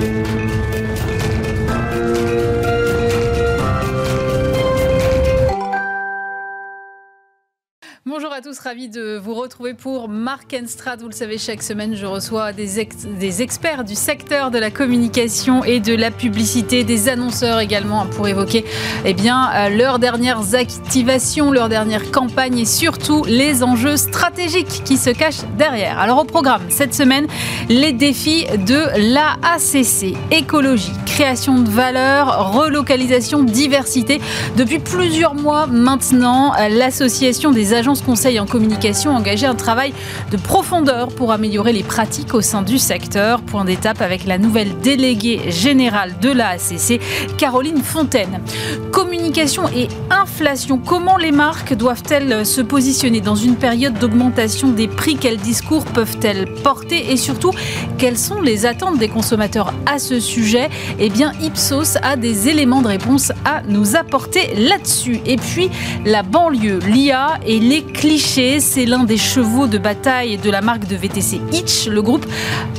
Thank you. Bonjour à tous, ravi de vous retrouver pour Mark Strat. Vous le savez, chaque semaine, je reçois des, experts du secteur de la communication et de la publicité, des annonceurs également pour évoquer eh bien, euh, leurs dernières activations, leurs dernières campagnes et surtout les enjeux stratégiques qui se cachent derrière. Alors au programme, cette semaine, les défis de l'AACC, écologie, création de valeur, relocalisation, diversité. Depuis plusieurs mois maintenant, l'association des agents Conseil en communication engagé un travail de profondeur pour améliorer les pratiques au sein du secteur. Point d'étape avec la nouvelle déléguée générale de l'AACC, Caroline Fontaine. Communication et inflation, comment les marques doivent-elles se positionner dans une période d'augmentation des prix? Quels discours peuvent-elles porter? Et surtout, quelles sont les attentes des consommateurs à ce sujet? Eh bien, Ipsos a des éléments de réponse à nous apporter là-dessus. Et puis, la banlieue, l'IA et les clichés. C'est l'un des chevaux de bataille de la marque de VTC Hitch. Le groupe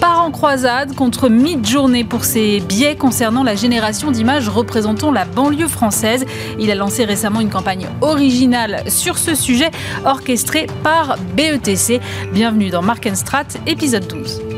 part en croisade contre Mid-Journée pour ses biais concernant la génération d'images représentant la banlieue française. Il a lancé récemment une campagne originale sur ce sujet, orchestrée par BETC. Bienvenue dans Mark Strat, épisode 12.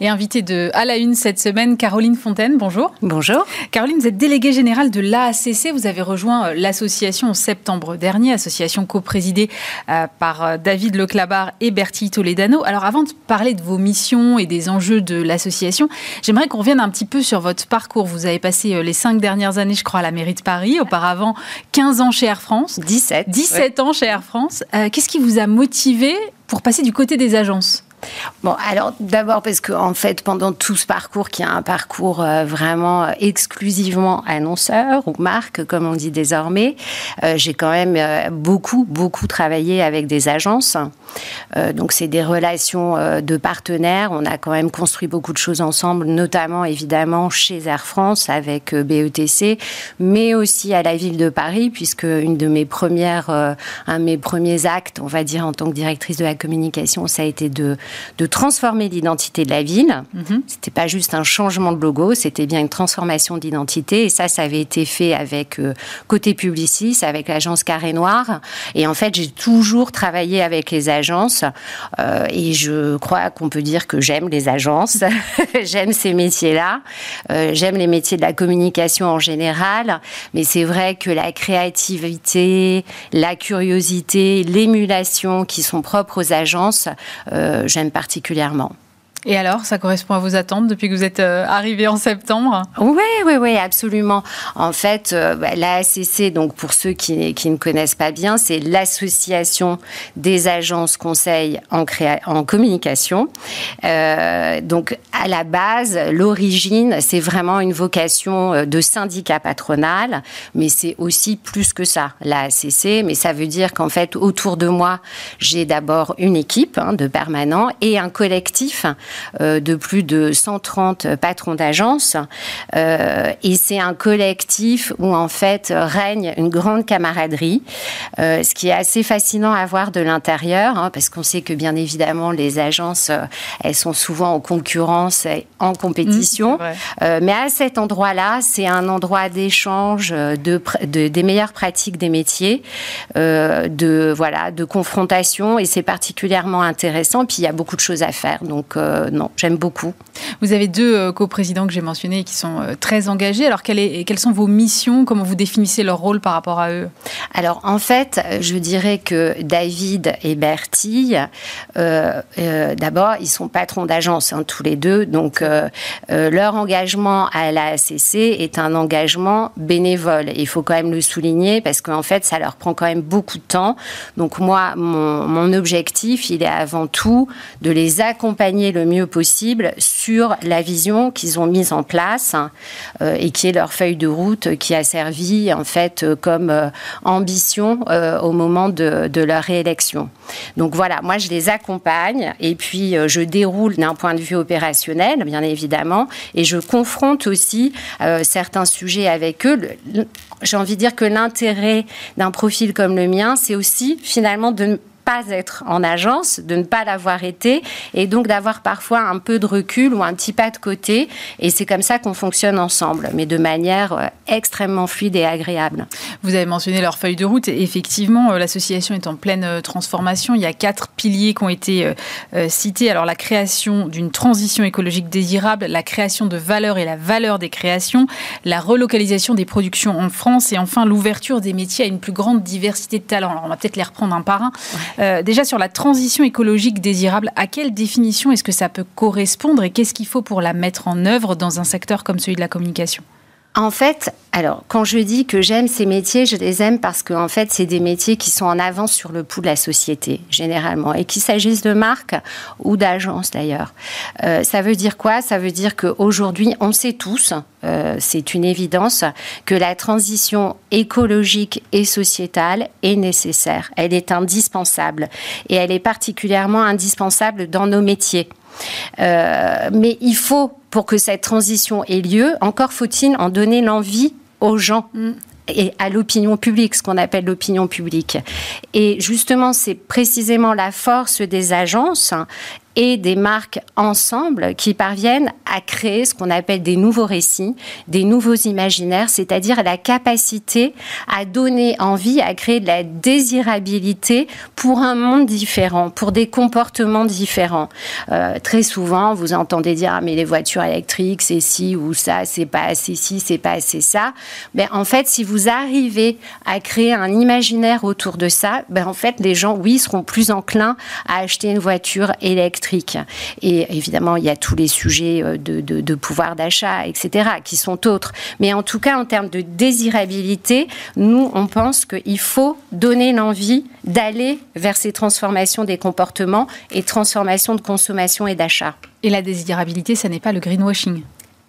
Et invitée de À la Une cette semaine, Caroline Fontaine, bonjour. Bonjour. Caroline, vous êtes déléguée générale de l'AACC. Vous avez rejoint euh, l'association en septembre dernier, association coprésidée euh, par euh, David Leclabar et Bertie Toledano. Alors avant de parler de vos missions et des enjeux de l'association, j'aimerais qu'on revienne un petit peu sur votre parcours. Vous avez passé les cinq dernières années, je crois, à la mairie de Paris. Auparavant, 15 ans chez Air France. 17. 17 ans chez Air France. Qu'est-ce qui vous a motivé pour passer du côté des agences? Bon, alors d'abord parce que en fait, pendant tout ce parcours, qui est un parcours euh, vraiment euh, exclusivement annonceur ou marque, comme on dit désormais, euh, j'ai quand même beaucoup, beaucoup travaillé avec des agences. donc c'est des relations de partenaires. On a quand même construit beaucoup de choses ensemble, notamment évidemment chez Air France avec BETC, mais aussi à la ville de Paris, puisque une de mes premières, un de mes premiers actes, on va dire en tant que directrice de la communication, ça a été de de transformer l'identité de la ville. Mhm. C'était pas juste un changement de logo, c'était bien une transformation d'identité. Et ça, ça avait été fait avec euh, côté Publicis, avec l'agence Carré Noir. Et en fait, j'ai toujours travaillé avec les agences. Euh, et je crois qu'on peut dire que j'aime les agences. j'aime ces métiers-là. Euh, j'aime les métiers de la communication en général. Mais c'est vrai que la créativité, la curiosité, l'émulation qui sont propres aux agences, particulièrement. Et alors, ça correspond à vos attentes depuis que vous êtes euh, arrivé en septembre? Oui, oui, oui, absolument. En fait, euh, bah, l'AACC, donc pour ceux qui, ne connaissent pas bien, c'est l'association des agences conseils en, communication. Euh, donc, à la base, l'origine, c'est vraiment une vocation de syndicat patronal, mais c'est aussi plus que ça, l'AACC. Mais ça veut dire qu'en fait, autour de moi, j'ai d'abord une équipe hein, de permanents et un collectif de plus de 130 patrons d'agences. Euh, et c'est un collectif où en fait règne une grande camaraderie, euh, ce qui est assez fascinant à voir de l'intérieur, hein, parce qu'on sait que bien évidemment les agences, elles sont souvent en concurrence, et en compétition. Mmh, mais à cet endroit-là, c'est un endroit d'échange de, des meilleures pratiques des métiers, de voilà, de confrontation, et c'est particulièrement intéressant. Puis il y a beaucoup de choses à faire, donc non, j'aime beaucoup. Vous avez deux euh, coprésidents que j'ai mentionnés qui sont euh, très engagés. Alors, quelles sont vos missions? Comment vous définissez leur rôle par rapport à eux? Alors, en fait, je dirais que David et Bertie, euh, d'abord, ils sont patrons d'agence, hein, tous les deux. Donc, leur engagement à la ACC est un engagement bénévole. Il faut quand même le souligner parce qu'en fait, ça leur prend quand même beaucoup de temps. Donc, moi, mon, mon objectif, il est avant tout de les accompagner le mieux possible sur la vision qu'ils ont mise en place euh, et qui est leur feuille de route qui a servi en fait euh, comme euh, ambition au moment de, de, leur réélection. Donc voilà, moi je les accompagne et puis je déroule d'un point de vue opérationnel, bien évidemment, et je confronte aussi certains sujets avec eux. J'ai envie de dire que l'intérêt d'un profil comme le mien, c'est aussi finalement de pas être en agence, de ne pas l'avoir été, et donc d'avoir parfois un peu de recul ou un petit pas de côté. Et c'est comme ça qu'on fonctionne ensemble, mais de manière euh, extrêmement fluide et agréable. Vous avez mentionné leur feuille de route. Effectivement, euh, l'association est en pleine euh, transformation. Il y a quatre piliers qui ont été cités. Alors la création d'une transition écologique désirable, la création de valeur et la valeur des créations, la relocalisation des productions en France et enfin l'ouverture des métiers à une plus grande diversité de talents. Alors on va peut-être les reprendre un par un. Déjà sur la transition écologique désirable, à quelle définition est-ce que ça peut correspondre et qu'est-ce qu'il faut pour la mettre en œuvre dans un secteur comme celui de la communication? En fait, alors quand je dis que j'aime ces métiers, je les aime parce que en fait, c'est des métiers qui sont en avance sur le pouls de la société généralement, et qu'il s'agisse de marques ou d'agences d'ailleurs. Euh, ça veut dire quoi? Ça veut dire qu'aujourd'hui, on sait tous, euh, c'est une évidence, que la transition écologique et sociétale est nécessaire. Elle est indispensable, et elle est particulièrement indispensable dans nos métiers. Euh, mais il faut, pour que cette transition ait lieu, encore faut-il en donner l'envie aux gens. Mm. et à l'opinion publique, ce qu'on appelle l'opinion publique. Et justement, c'est précisément la force des agences et des marques ensemble qui parviennent à créer ce qu'on appelle des nouveaux récits, des nouveaux imaginaires, c'est-à-dire la capacité à donner envie, à créer de la désirabilité pour un monde différent, pour des comportements différents. Euh, très souvent, vous entendez dire ah, mais les voitures électriques, c'est ci ou ça, c'est pas assez ci, c'est pas assez ça. Ben, en fait, si vous arrivez à créer un imaginaire autour de ça, ben, en fait, les gens, oui, seront plus enclins à acheter une voiture électrique et évidemment, il y a tous les sujets euh, de, pouvoir d'achat, etc., qui sont autres. Mais en tout cas, en termes de désirabilité, nous, on pense qu'il faut donner l'envie d'aller vers ces transformations des comportements et transformations de consommation et d'achat. Et la désirabilité, ça n'est pas le greenwashing?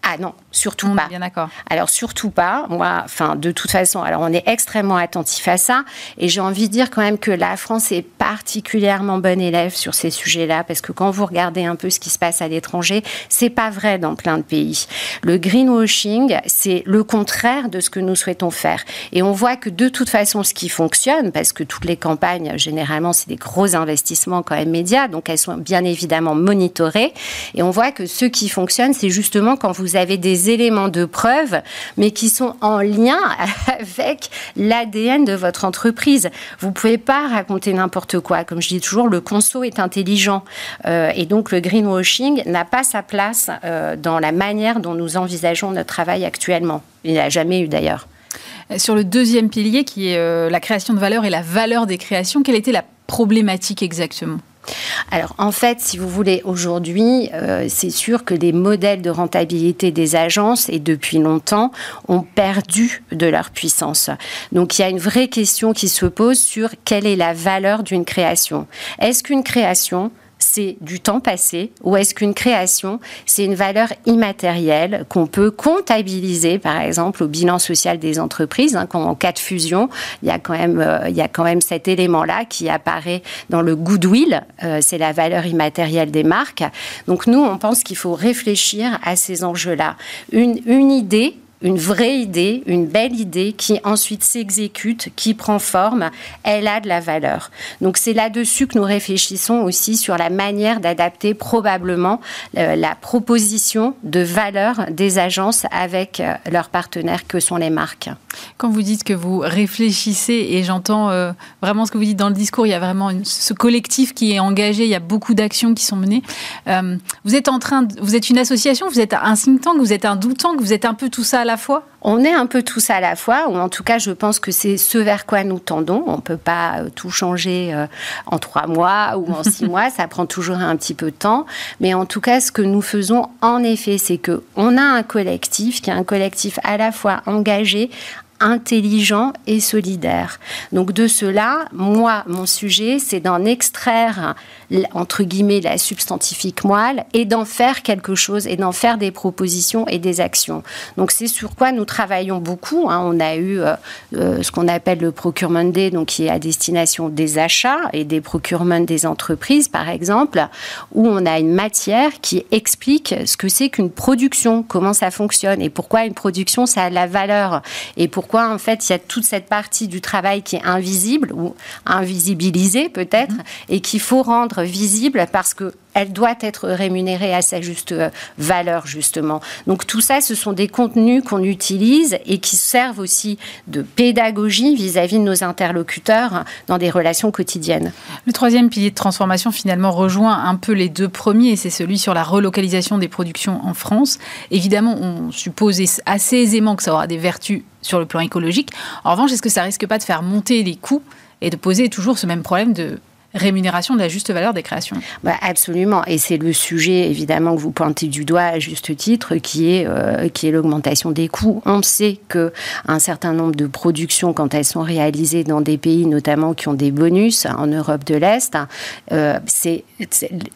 Ah non, surtout pas. bien d'accord. Alors surtout pas. Moi, enfin, de toute façon, alors on est extrêmement attentif à ça, et j'ai envie de dire quand même que la France est particulièrement bonne élève sur ces sujets-là, parce que quand vous regardez un peu ce qui se passe à l'étranger, c'est pas vrai dans plein de pays. Le greenwashing, c'est le contraire de ce que nous souhaitons faire, et on voit que de toute façon, ce qui fonctionne, parce que toutes les campagnes, généralement, c'est des gros investissements quand même médias, donc elles sont bien évidemment monitorées, et on voit que ce qui fonctionne, c'est justement quand vous avez des éléments de preuve, mais qui sont en lien avec l'ADN de votre entreprise. Vous ne pouvez pas raconter n'importe quoi. Comme je dis toujours, le conso est intelligent. Euh, et donc, le greenwashing n'a pas sa place euh, dans la manière dont nous envisageons notre travail actuellement. Il n'a jamais eu d'ailleurs. Sur le deuxième pilier, qui est euh, la création de valeur et la valeur des créations, quelle était la problématique exactement? Alors en fait, si vous voulez, aujourd'hui, euh, c'est sûr que les modèles de rentabilité des agences, et depuis longtemps, ont perdu de leur puissance. Donc il y a une vraie question qui se pose sur quelle est la valeur d'une création. Est-ce qu'une création c'est du temps passé ou est-ce qu'une création, c'est une valeur immatérielle qu'on peut comptabiliser, par exemple, au bilan social des entreprises hein, En cas de fusion, il y a quand même, euh, il y a quand même cet élément-là qui apparaît dans le goodwill, euh, c'est la valeur immatérielle des marques. Donc nous, on pense qu'il faut réfléchir à ces enjeux-là. Une, une idée une vraie idée, une belle idée qui ensuite s'exécute, qui prend forme, elle a de la valeur. Donc c'est là-dessus que nous réfléchissons aussi sur la manière d'adapter probablement euh, la proposition de valeur des agences avec euh, leurs partenaires que sont les marques. Quand vous dites que vous réfléchissez, et j'entends euh, vraiment ce que vous dites dans le discours, il y a vraiment ce collectif qui est engagé, il y a beaucoup d'actions qui sont menées. vous êtes en train, vous êtes une association, vous êtes un think tank, vous êtes un doutant, vous êtes un peu tout ça la fois On est un peu tous à la fois, ou en tout cas, je pense que c'est ce vers quoi nous tendons. On ne peut pas euh, tout changer euh, en trois mois ou en six mois, ça prend toujours un petit peu de temps. Mais en tout cas, ce que nous faisons, en effet, c'est que on a un collectif qui est un collectif à la fois engagé, intelligent et solidaire. Donc de cela, moi, mon sujet, c'est d'en extraire, entre guillemets, la substantifique moelle et d'en faire quelque chose et d'en faire des propositions et des actions. Donc c'est sur quoi nous travaillons beaucoup. Hein. On a eu euh, euh, ce qu'on appelle le procurement day, donc qui est à destination des achats et des procurements des entreprises, par exemple, où on a une matière qui explique ce que c'est qu'une production, comment ça fonctionne et pourquoi une production, ça a la valeur et pour pourquoi en fait il y a toute cette partie du travail qui est invisible ou invisibilisée peut-être mm-hmm. et qu'il faut rendre visible parce que elle doit être rémunérée à sa juste euh, valeur, justement. Donc tout ça, ce sont des contenus qu'on utilise et qui servent aussi de pédagogie vis-à-vis de nos interlocuteurs dans des relations quotidiennes. Le troisième pilier de transformation, finalement, rejoint un peu les deux premiers, c'est celui sur la relocalisation des productions en France. Évidemment, on suppose assez aisément que ça aura des vertus sur le plan écologique. En revanche, est-ce que ça risque pas de faire monter les coûts et de poser toujours ce même problème de rémunération de la juste valeur des créations. Bah absolument, et c'est le sujet évidemment que vous pointez du doigt à juste titre, qui est euh, qui est l'augmentation des coûts. On sait que un certain nombre de productions, quand elles sont réalisées dans des pays notamment qui ont des bonus en Europe de l'Est, euh, c'est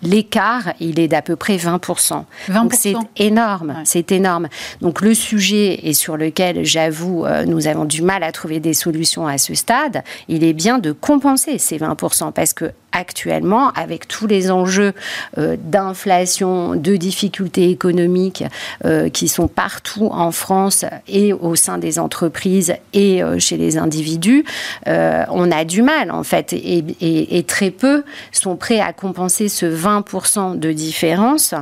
l'écart, il est d'à peu près 20%. 20%. Donc c'est énorme, c'est énorme. Donc le sujet et sur lequel j'avoue euh, nous avons du mal à trouver des solutions à ce stade, il est bien de compenser ces 20% parce que que actuellement, avec tous les enjeux euh, d'inflation, de difficultés économiques euh, qui sont partout en France et au sein des entreprises et euh, chez les individus, on a du mal en fait et, très peu sont prêts à compenser ce 20% de différence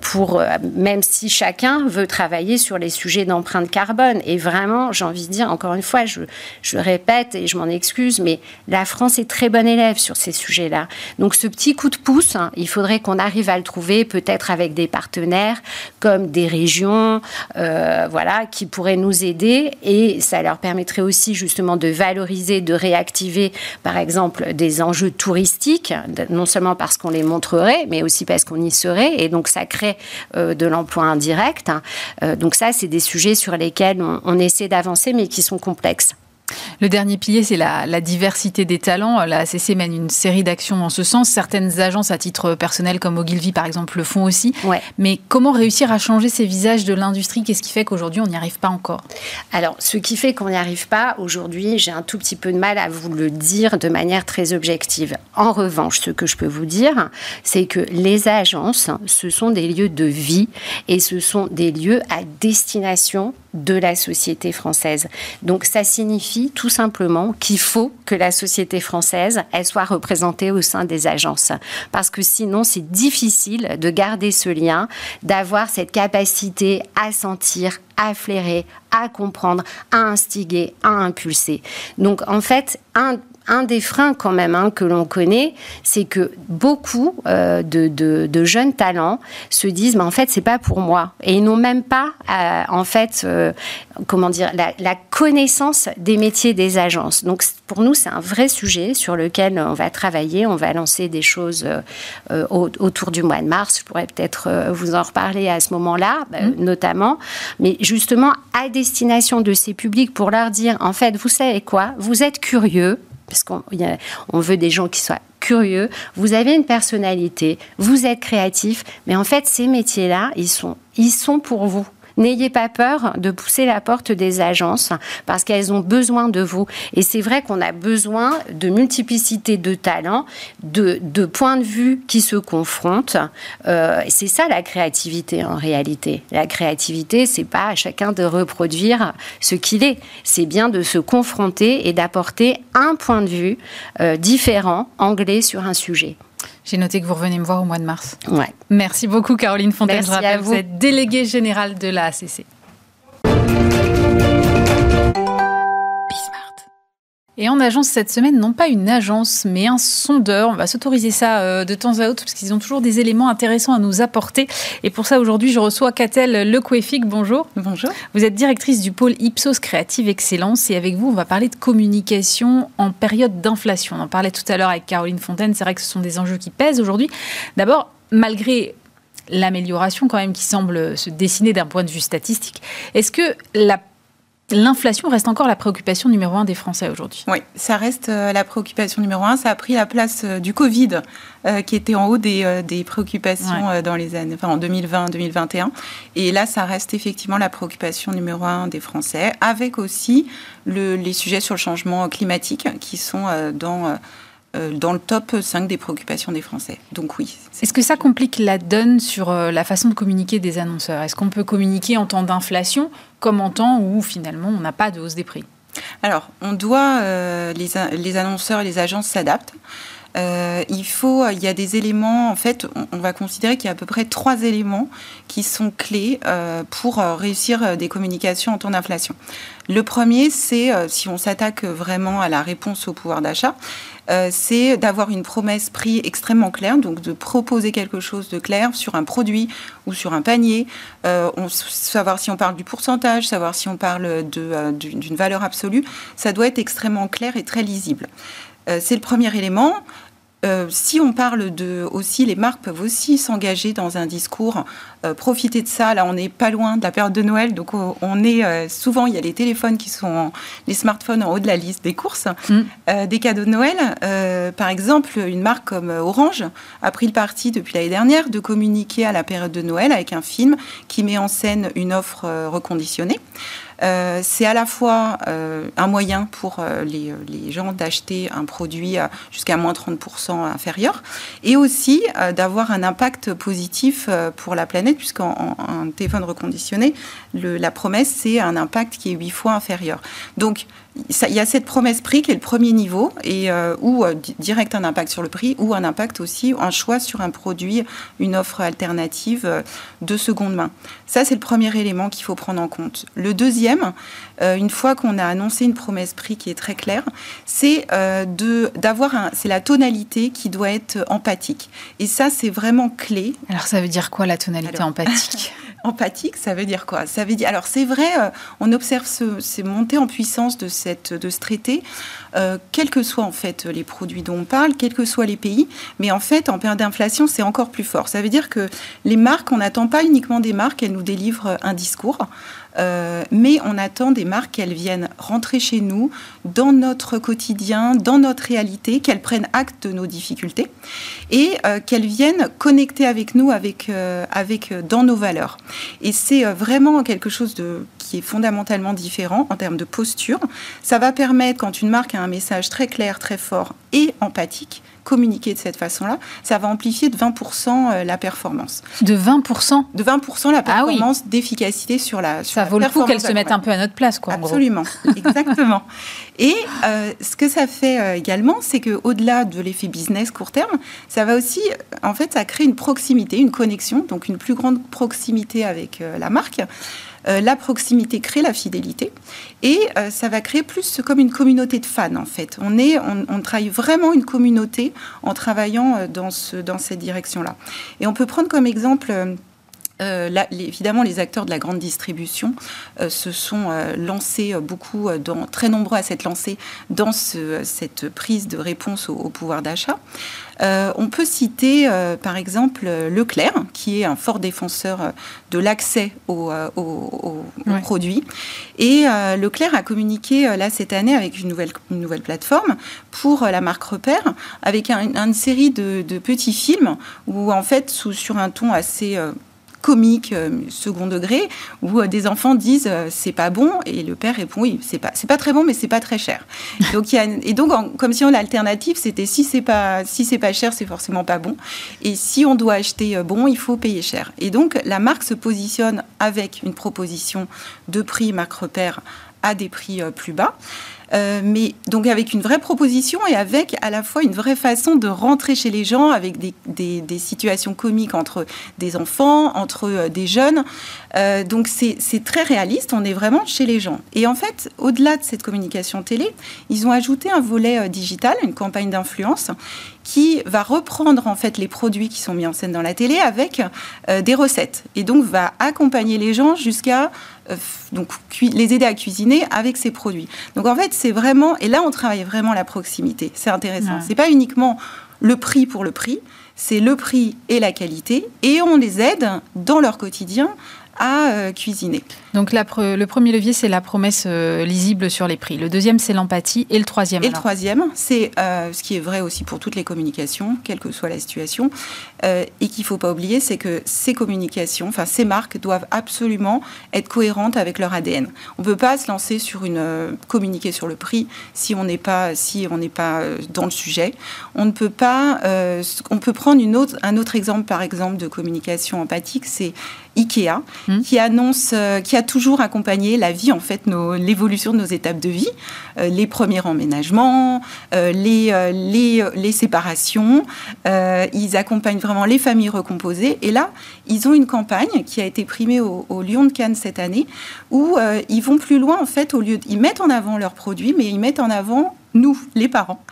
pour même si chacun veut travailler sur les sujets d'empreinte carbone. Et vraiment, j'ai envie de dire encore une fois, je, je répète et je m'en excuse, mais la France est très bonne élève sur ces sujets-là. Donc ce petit coup de pouce, hein, il faudrait qu'on arrive à le trouver peut-être avec des partenaires comme des régions, euh, voilà, qui pourraient nous aider et ça leur permettrait aussi justement de valoriser, de réactiver par exemple des enjeux touristiques, non seulement parce qu'on les montrerait, mais aussi parce qu'on y serait et donc ça crée euh, de l'emploi indirect. Euh, donc ça, c'est des sujets sur lesquels on essaie d'avancer mais qui sont complexes. Le dernier pilier, c'est la, diversité des talents. La ACC mène une série d'actions en ce sens. Certaines agences à titre personnel, comme Ogilvy par exemple, le font aussi. Mais comment réussir à changer ces visages de l'industrie? Qu'est-ce qui fait qu'aujourd'hui, on n'y arrive pas encore? Alors, ce qui fait qu'on n'y arrive pas aujourd'hui, j'ai un tout petit peu de mal à vous le dire de manière très objective. En revanche, ce que je peux vous dire, c'est que les agences, ce sont des lieux de vie et ce sont des lieux à destination de la société française. Donc ça signifie tout simplement qu'il faut que la société française, elle soit représentée au sein des agences. Parce que sinon, c'est difficile de garder ce lien, d'avoir cette capacité à sentir, à flairer, à comprendre, à instiguer, à impulser. Donc en fait, un, un des freins quand même hein, que l'on connaît, c'est que beaucoup euh, de, jeunes talents se disent, mais en fait, c'est pas pour moi, et ils n'ont même pas, euh, en fait, euh, comment dire, la, connaissance des métiers des agences. Donc, pour nous, c'est un vrai sujet sur lequel on va travailler. On va lancer des choses autour du mois de mars. Je pourrais peut-être vous en reparler à ce moment-là, mmh. notamment, mais justement à destination de ces publics pour leur dire, en fait, vous savez quoi, vous êtes curieux parce qu'on on veut des gens qui soient curieux, vous avez une personnalité, vous êtes créatif, mais en fait, ces métiers-là, ils sont pour vous. N'ayez pas peur de pousser la porte des agences parce qu'elles ont besoin de vous. Et c'est vrai qu'on a besoin de multiplicité de talents, de, points de vue qui se confrontent. Euh, c'est ça la créativité en réalité. La créativité, c'est pas à chacun de reproduire ce qu'il est. C'est bien de se confronter et d'apporter un point de vue euh, différent, anglais sur un sujet. J'ai noté que vous revenez me voir au mois de mars. Ouais. Merci beaucoup, Caroline Fontaine. Je rappelle, vous. vous êtes déléguée générale de la ACC. Et en agence cette semaine, non pas une agence, mais un sondeur. On va s'autoriser ça euh, de temps à autre parce qu'ils ont toujours des éléments intéressants à nous apporter. Et pour ça, aujourd'hui, je reçois Catel Lequefic. Bonjour. Bonjour. Vous êtes directrice du pôle Ipsos Créative Excellence et avec vous, on va parler de communication en période d'inflation. On en parlait tout à l'heure avec Caroline Fontaine. C'est vrai que ce sont des enjeux qui pèsent aujourd'hui. D'abord, malgré l'amélioration quand même qui semble se dessiner d'un point de vue statistique, est-ce que la L'inflation reste encore la préoccupation numéro un des Français aujourd'hui. Oui, ça reste euh, la préoccupation numéro un. Ça a pris la place euh, du Covid, euh, qui était en haut des, préoccupations dans les années, enfin, en 2020-2021. Et là, ça reste effectivement la préoccupation numéro un des Français, avec aussi le, les sujets sur le changement climatique qui sont dans dans le top 5 des préoccupations des Français. Donc oui. Est-ce que ça complique la donne sur la façon de communiquer des annonceurs? Est-ce qu'on peut communiquer en temps d'inflation comme en temps où finalement on n'a pas de hausse des prix? Alors, on doit, les, les, annonceurs et les agences s'adaptent. Euh, il faut, il y a des éléments, en fait, on, va considérer qu'il y a à peu près trois éléments qui sont clés euh, pour euh, réussir des communications en temps d'inflation. Le premier, c'est, si on s'attaque vraiment à la réponse au pouvoir d'achat, c'est d'avoir une promesse prix extrêmement claire, donc de proposer quelque chose de clair sur un produit ou sur un panier, on, savoir si on parle du pourcentage, savoir si on parle d'une valeur absolue, ça doit être extrêmement clair et très lisible. c'est le premier élément. Euh, si on parle de aussi, les marques peuvent aussi s'engager dans un discours, profiter de ça. Là, on n'est pas loin de la période de Noël, donc on est euh, souvent, il y a les téléphones qui sont, les smartphones en haut de la liste des courses, mm. des cadeaux de Noël. par exemple, une marque comme Orange a pris le parti depuis l'année dernière de communiquer à la période de Noël avec un film qui met en scène une offre reconditionnée. Euh, c'est à la fois euh, un moyen pour euh, les, gens d'acheter un produit jusqu'à moins 30% inférieur et aussi d'avoir un impact positif pour la planète puisqu'en téléphone reconditionné, la promesse, c'est un impact qui est huit fois inférieur. Donc, il y a cette promesse prix qui est le premier niveau, et euh, ou euh, direct un impact sur le prix, ou un impact aussi, un choix sur un produit, une offre alternative euh, de seconde main. Ça, c'est le premier élément qu'il faut prendre en compte. Le deuxième, une fois qu'on a annoncé une promesse prix qui est très claire, c'est de d'avoir c'est la tonalité qui doit être empathique. Et ça, c'est vraiment clé. Alors, ça veut dire quoi la tonalité empathique? Empathique, ça veut dire quoi? Ça veut dire. Alors c'est vrai, euh, on observe ce, ces montées en puissance de cette de ce traité, euh, quels que soient en fait les produits dont on parle, quels que soient les pays. Mais en fait, en période d'inflation, c'est encore plus fort. Ça veut dire que les marques, on n'attend pas uniquement des marques, elles nous délivrent un discours. Euh, mais on attend des marques qu'elles viennent rentrer chez nous, dans notre quotidien, dans notre réalité, qu'elles prennent acte de nos difficultés et euh, qu'elles viennent connecter avec nous, avec, euh, avec dans nos valeurs. Et c'est vraiment quelque chose qui est fondamentalement différent en termes de posture. Ça va permettre, quand une marque a un message très clair, très fort et empathique, communiquer de cette façon-là, ça va amplifier de 20% euh, la performance. De 20% De 20% la ah performance d'efficacité sur la sur Ça vaut le coup qu'elle se mette un peu à notre place, quoi. Absolument, exactement. Et euh, ce que ça fait euh, également, c'est qu'au-delà de l'effet business court terme, ça va aussi, en fait, ça crée une proximité, une connexion, donc une plus grande proximité avec la marque. Euh, la proximité crée la fidélité et euh, ça va créer plus comme une communauté de fans en fait. On, est, on, travaille vraiment une communauté en travaillant euh, dans, ce, dans cette direction-là. Et on peut prendre comme exemple... évidemment, les acteurs de la grande distribution se sont lancés beaucoup, dans, très nombreux à s'être lancés dans cette prise de réponse au pouvoir d'achat. Euh, on peut citer euh, par exemple Leclerc, qui est un fort défenseur euh, de l'accès aux, produits. Et Leclerc a communiqué là cette année avec une nouvelle, une nouvelle plateforme pour la marque Repère, avec une série de, de, petits films où en fait, sous, sur un ton assez comique euh, second degré où euh, des enfants disent euh, c'est pas bon et le père répond oui c'est pas c'est pas très bon mais c'est pas très cher. Donc il y a, et donc comme si on l'alternative c'était si c'est pas si c'est pas cher c'est forcément pas bon. Et si on doit acheter bon il faut payer cher. Et donc la marque se positionne avec une proposition de prix marque repère à des prix plus bas euh, mais donc avec une vraie proposition et avec à la fois une vraie façon de rentrer chez les gens avec des, situations comiques entre des enfants, entre euh, des jeunes. Euh, donc c'est très réaliste, on est vraiment chez les gens. Et en fait, au-delà de cette communication télé, ils ont ajouté un volet digital, une campagne d'influence qui va reprendre en fait les produits qui sont mis en scène dans la télé avec des recettes et donc va accompagner les gens jusqu'à donc les aider à cuisiner avec ces produits. Donc en fait, c'est vraiment et là on travaille vraiment la proximité. C'est intéressant. C'est pas uniquement le prix pour le prix, c'est le prix et la qualité et on les aide dans leur quotidien à cuisiner. Donc le premier levier, c'est la promesse lisible sur les prix. Le deuxième, c'est l'empathie. Et le troisième Et le troisième, c'est ce qui est vrai aussi pour toutes les communications, quelle que soit la situation, et qu'il ne faut pas oublier, c'est que ces communications, enfin ces marques doivent absolument être cohérentes avec leur ADN. On ne peut pas se lancer sur une communiquer sur le prix si on n'est pas si on n'est pas dans le sujet. On ne peut pas. on peut prendre une autre, un autre exemple, par exemple, de communication empathique, c'est Ikea, hmm. qui annonce, euh, qui a toujours accompagné la vie, en fait, l'évolution de nos étapes de vie, euh, les premiers emménagements, euh, les, les, les, séparations. ils accompagnent vraiment les familles recomposées. Et là, ils ont une campagne qui a été primée au, Lyon de Cannes cette année, où ils vont plus loin, en fait, au lieu, ils mettent en avant leurs produits, mais ils mettent en avant nous, les parents.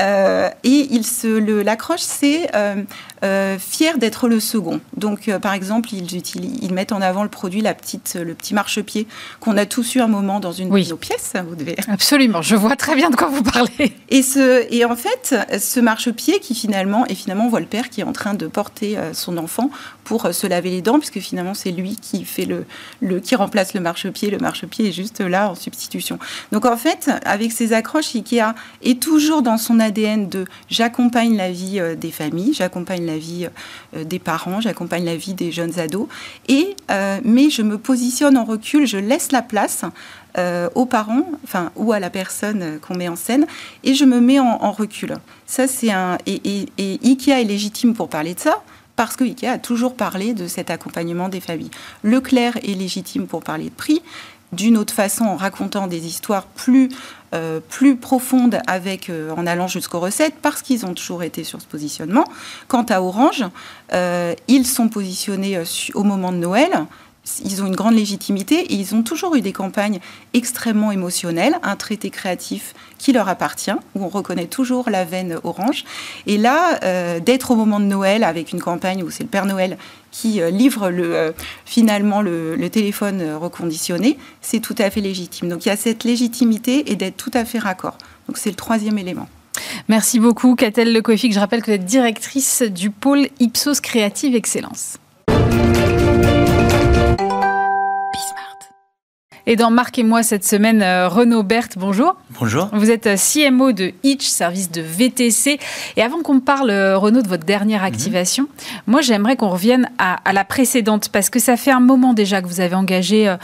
Euh, et il se, l'accroche, c'est euh, euh, fier d'être le second. Donc, par exemple, ils, ils, mettent en avant le produit, la petite, le petit marchepied qu'on a tous eu un moment dans une de nos pièces. Vous devez. Absolument, je vois très bien de quoi vous parlez. Et, ce, et en fait, ce marchepied qui finalement, et finalement, on voit le père qui est en train de porter son enfant pour se laver les dents, puisque finalement, c'est lui qui fait le, le, qui remplace le marchepied. Le marchepied est juste là en substitution. Donc, en fait, avec ces accroches, Ikea est toujours dans son ADN de j'accompagne la vie euh, des familles, j'accompagne la vie euh, des parents, j'accompagne la vie des jeunes ados, et, euh, mais je me positionne en recul, je laisse la place aux parents, enfin, ou à la personne qu'on met en scène, et je me mets en, recul. Ça, c'est un. Et, et, Ikea est légitime pour parler de ça, parce que Ikea a toujours parlé de cet accompagnement des familles. Leclerc est légitime pour parler de prix, d'une autre façon en racontant des histoires plus, euh, plus profondes avec, euh, en allant jusqu'aux recettes parce qu'ils ont toujours été sur ce positionnement. Quant à Orange, euh, ils sont positionnés au moment de Noël ils ont une grande légitimité et ils ont toujours eu des campagnes extrêmement émotionnelles, un traité créatif qui leur appartient, où on reconnaît toujours la veine orange. Et là, d'être au moment de Noël avec une campagne où c'est le Père Noël qui euh, livre le, euh, finalement le, téléphone reconditionné, c'est tout à fait légitime. Donc il y a cette légitimité et d'être tout à fait raccord. Donc c'est le troisième élément. Merci beaucoup, Catel Lecoific. Je rappelle que vous êtes directrice du pôle Ipsos Créative Excellence. Et dans Marc et moi cette semaine, euh, Renaud Berthe, bonjour. Bonjour. Vous êtes euh, CMO de Hitch, service de VTC. Et avant qu'on parle, euh, Renaud, de votre dernière mhm. activation, moi j'aimerais qu'on revienne à, la précédente, parce que ça fait un moment déjà que vous avez engagé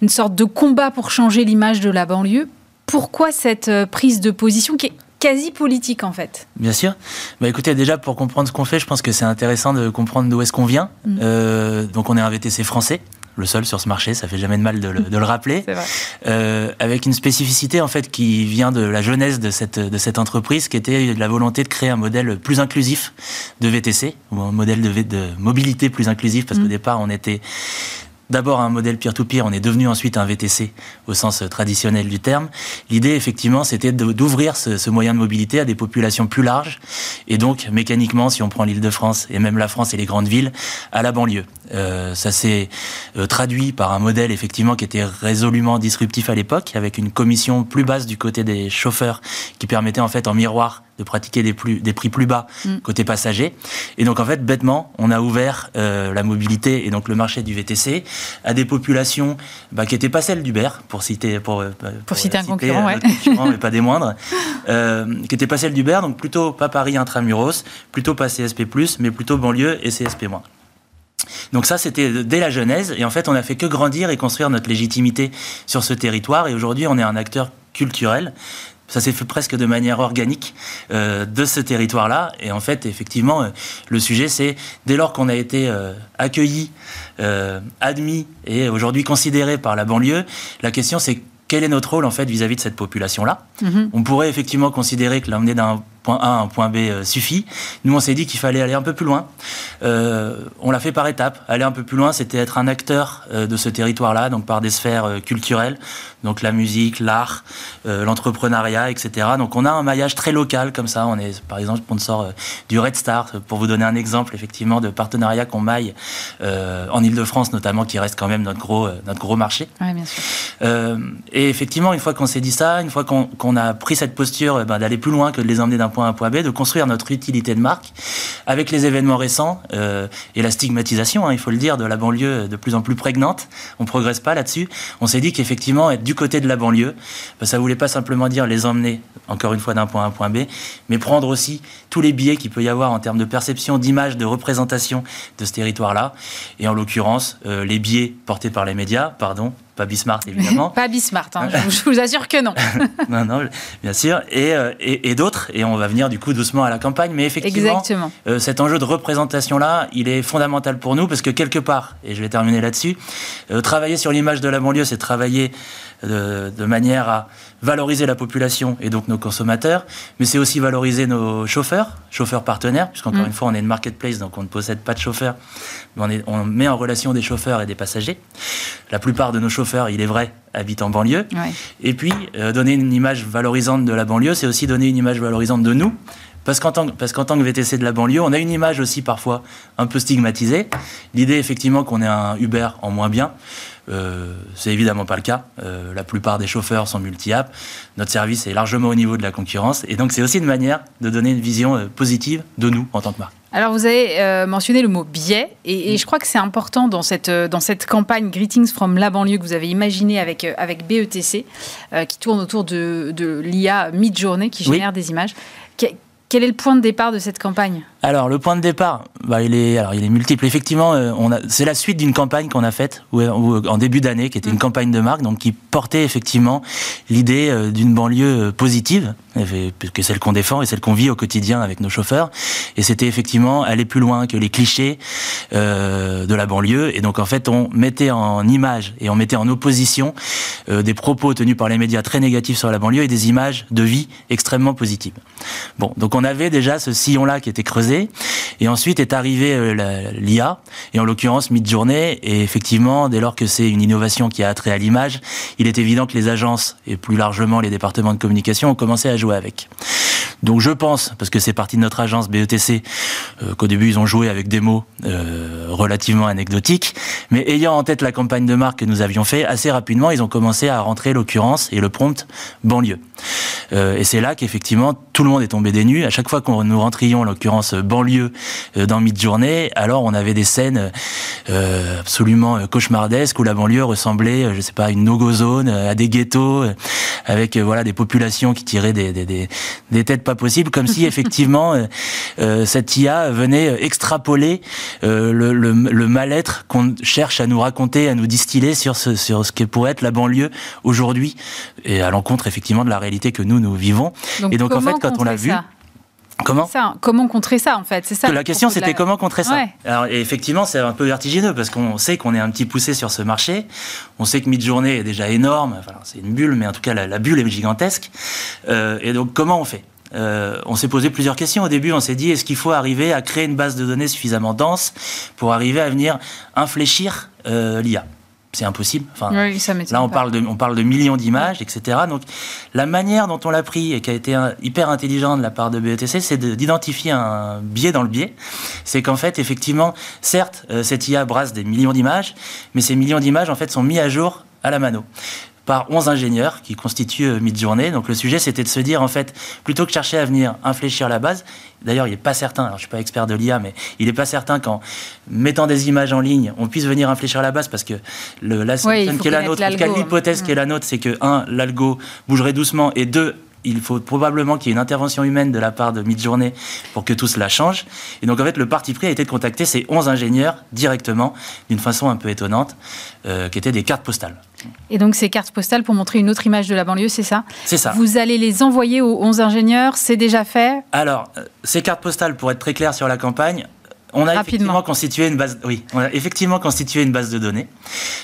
une sorte de combat pour changer l'image de la banlieue. Pourquoi cette prise de position qui est quasi politique en fait? Bien sûr. Bah écoutez, déjà pour comprendre ce qu'on fait, je pense que c'est intéressant de comprendre d'où est-ce qu'on vient. Mhm. donc on est un VTC français le seul sur ce marché, ça fait jamais de mal de le, de le rappeler, euh, avec une spécificité en fait qui vient de la jeunesse de cette, de cette entreprise, qui était la volonté de créer un modèle plus inclusif de VTC, ou un modèle de, de mobilité plus inclusif, parce qu'au mm. départ on était d'abord un modèle peer-to-peer, on est devenu ensuite un VTC au sens traditionnel du terme. L'idée, effectivement, c'était d'ouvrir ce, moyen de mobilité à des populations plus larges et donc mécaniquement, si on prend l'île de France et même la France et les grandes villes, à la banlieue. Euh, ça s'est euh, traduit par un modèle effectivement qui était résolument disruptif à l'époque, avec une commission plus basse du côté des chauffeurs qui permettait en fait en miroir de pratiquer des, plus, des prix plus bas mm. côté passager. Et donc en fait, bêtement, on a ouvert euh, la mobilité et donc le marché du VTC à des populations bah, qui n'étaient pas celles d'Uber, pour citer pour, euh, pour, citer un concurrent, ouais. mais pas des moindres, euh, qui n'étaient pas celles d'Uber, donc plutôt pas Paris intramuros, plutôt pas CSP+, mais plutôt banlieue et CSP-. Donc ça, c'était dès la genèse, et en fait, on n'a fait que grandir et construire notre légitimité sur ce territoire, et aujourd'hui, on est un acteur culturel ça s'est fait presque de manière organique euh, de ce territoire-là. Et en fait, effectivement, euh, le sujet, c'est dès lors qu'on a été euh, accueilli, admis et aujourd'hui considéré par la banlieue, la question c'est quel est notre rôle en fait vis-à-vis de cette population-là? Mm-hmm. On pourrait effectivement considérer que l'emmener d'un point A à un point B euh, suffit. Nous, on s'est dit qu'il fallait aller un peu plus loin. Euh, on l'a fait par étapes. Aller un peu plus loin, c'était être un acteur euh, de ce territoire-là, donc par des sphères culturelles, donc la musique, l'art, l'entrepreneuriat, etc. Donc on a un maillage très local comme ça. On est par exemple sponsor du Red Star, pour vous donner un exemple effectivement de partenariat qu'on maille en Ile-de-France notamment, qui reste quand même notre gros, notre gros marché. bien sûr. et effectivement, une fois qu'on s'est dit ça, une fois qu'on a pris cette posture ben, d'aller plus loin que de les emmener d'un point point B, de construire notre utilité de marque avec les événements récents euh, et la stigmatisation, hein, il faut le dire, de la banlieue de plus en plus prégnante. On progresse pas là-dessus. On s'est dit qu'effectivement, être du côté de la banlieue, bah, ça voulait pas simplement dire les emmener, encore une fois, d'un point à un point B, mais prendre aussi tous les biais qu'il peut y avoir en termes de perception, d'image, de représentation de ce territoire-là. Et en l'occurrence, euh, les biais portés par les médias, pardon, pas Bismarck évidemment. pas Bismarck, hein, je, vous assure que non. non, non, bien sûr. Euh, et, et, d'autres, et on va venir du coup doucement à la campagne, mais effectivement, euh, cet enjeu de représentation-là, il est fondamental pour nous parce que quelque part, et je vais terminer là-dessus, travailler sur l'image de la banlieue, c'est travailler de, manière à valoriser la population et donc nos consommateurs, mais c'est aussi valoriser nos chauffeurs, chauffeurs partenaires, puisqu'encore mm. une fois, on est une marketplace, donc on ne possède pas de chauffeurs, mais on, met en relation des chauffeurs et des passagers. La plupart de nos chauffeurs, il est vrai, habitent en banlieue. Et puis, euh, donner une image valorisante de la banlieue, c'est aussi donner une image valorisante de nous, parce qu'en tant, que VTC de la banlieue, on a une image aussi parfois un peu stigmatisée. L'idée, effectivement, qu'on ait un Uber en moins bien, euh, c'est évidemment pas le cas. Euh, la plupart des chauffeurs sont multi-app. Notre service est largement au niveau de la concurrence. Et donc, c'est aussi une manière de donner une vision euh, positive de nous en tant que marque. Alors, vous avez mentionné le mot biais, et, je crois que c'est important dans cette, dans cette campagne Greetings from la banlieue que vous avez imaginée avec, avec BETC, qui tourne autour de, de l'IA mid-journée qui génère des images. Quel est le point de départ de cette campagne Alors, le point de départ, bah, il, est, alors, il est multiple. Effectivement, euh, on a, c'est la suite d'une campagne qu'on a faite en début d'année, qui était une mm. campagne de marque, donc qui portait effectivement l'idée euh, d'une banlieue euh, positive, que celle qu'on défend et celle qu'on vit au quotidien avec nos chauffeurs. Et c'était effectivement aller plus loin que les clichés euh, de la banlieue. Et donc, en fait, on mettait en image et on mettait en opposition euh, des propos tenus par les médias très négatifs sur la banlieue et des images de vie extrêmement positives. Bon, donc on avait déjà ce sillon-là qui était creusé. Et ensuite est arrivé euh, l'IA, et en l'occurrence Midjourney. Et effectivement, dès lors que c'est une innovation qui a attrait à l'image, il est évident que les agences et plus largement les départements de communication ont commencé à jouer avec. Donc je pense, parce que c'est partie de notre agence BETC, euh, qu'au début ils ont joué avec des mots euh, relativement anecdotiques, mais ayant en tête la campagne de marque que nous avions fait, assez rapidement ils ont commencé à rentrer l'occurrence et le prompt banlieue. Euh, et c'est là qu'effectivement tout le monde est tombé des nues. À chaque fois qu'on nous rentrions l'occurrence banlieue dans mid-journée, alors on avait des scènes absolument cauchemardesques où la banlieue ressemblait, je sais pas, à une no-go zone, à des ghettos, avec voilà des populations qui tiraient des, des, des, des têtes pas possible, comme si effectivement euh, euh, cette IA venait extrapoler euh, le, le, le mal-être qu'on cherche à nous raconter, à nous distiller sur ce, sur ce qui pourrait être la banlieue aujourd'hui, et à l'encontre effectivement de la réalité que nous, nous vivons. et donc en fait, quand on l'a vu... Comment ça, Comment contrer ça en fait? C'est ça. la question c'était comment contrer ça? Alors effectivement c'est un peu vertigineux parce qu'on sait qu'on est un petit poussé sur ce marché. On sait que Midjourney est déjà énorme. Enfin, c'est une bulle, mais en tout cas la, bulle est gigantesque. Euh, et donc comment on fait? Euh, on s'est posé plusieurs questions. Au début, on s'est dit est-ce qu'il faut arriver à créer une base de données suffisamment dense pour arriver à venir infléchir euh, l'IA c'est impossible. Enfin, là, on parle, de, on parle de millions d'images, etc. Donc, la manière dont on l'a pris et qui a été hyper intelligente de la part de BETC, c'est d'identifier un biais dans le biais. C'est qu'en fait, effectivement, certes, euh, cette IA brasse des millions d'images, mais ces millions d'images, en fait, sont mis à jour à la mano par 11 ingénieurs qui constituent euh, Midjourney. Donc le sujet, c'était de se dire, en fait, plutôt que chercher à venir infléchir la base, d'ailleurs, il n'est pas certain, alors je ne suis pas expert de l'IA, mais il n'est pas certain qu'en mettant des images en ligne, on puisse venir infléchir la base parce que le, la, qui est la nôtre, l'hypothèse qui est la nôtre, c'est que, un, l'algo bougerait doucement et deux, il faut probablement qu'il y ait une intervention humaine de la part de Midjourney pour que tout cela change. Et donc, en fait, le parti pris a été de contacter ces 11 ingénieurs directement, d'une façon un peu étonnante, euh, qui étaient des cartes postales. Et donc, ces cartes postales pour montrer une autre image de la banlieue, c'est ça C'est ça. Vous allez les envoyer aux 11 ingénieurs, c'est déjà fait Alors, euh, ces cartes postales, pour être très clair sur la campagne, on a effectivement constitué une base. Oui, on a effectivement constitué une base de données,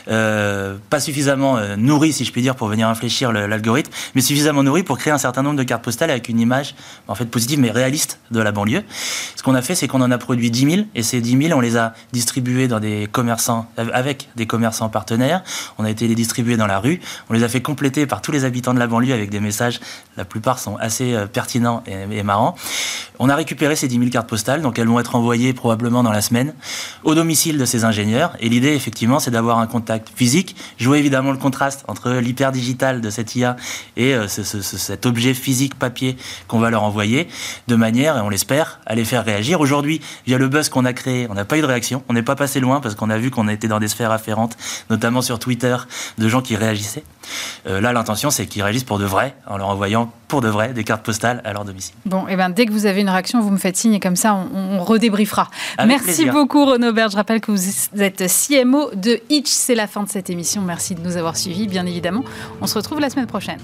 euh, pas suffisamment euh, nourrie, si je puis dire, pour venir infléchir l'algorithme, mais suffisamment nourrie pour créer un certain nombre de cartes postales avec une image en fait positive mais réaliste de la banlieue. Ce qu'on a fait, c'est qu'on en a produit 10 000 et ces 10 000, on les a distribués dans des commerçants avec des commerçants partenaires. On a été les distribuer dans la rue. On les a fait compléter par tous les habitants de la banlieue avec des messages. La plupart sont assez euh, pertinents et, et marrants. On a récupéré ces 10 000 cartes postales, donc elles vont être envoyées probablement probablement dans la semaine, au domicile de ces ingénieurs. Et l'idée, effectivement, c'est d'avoir un contact physique, jouer évidemment le contraste entre l'hyper digital de cette IA et euh, cet objet physique papier qu'on va leur envoyer, de manière, et on l'espère, à les faire réagir. Aujourd'hui, via le buzz qu'on a créé, on n'a pas eu de réaction, on n'est pas passé loin parce qu'on a vu qu'on était dans des sphères afférentes, notamment sur Twitter, de gens qui réagissaient. Euh, là, l'intention, c'est qu'ils réagissent pour de vrai, en leur envoyant pour de vrai des cartes postales à leur domicile. Bon, et eh ben dès que vous avez une réaction, vous me faites signe et comme ça, on, redébriefera. Merci beaucoup, Renaud Bert. Je rappelle que vous êtes CMO de Itch. C'est la fin de cette émission. Merci de nous avoir suivis, bien évidemment. On se retrouve la semaine prochaine.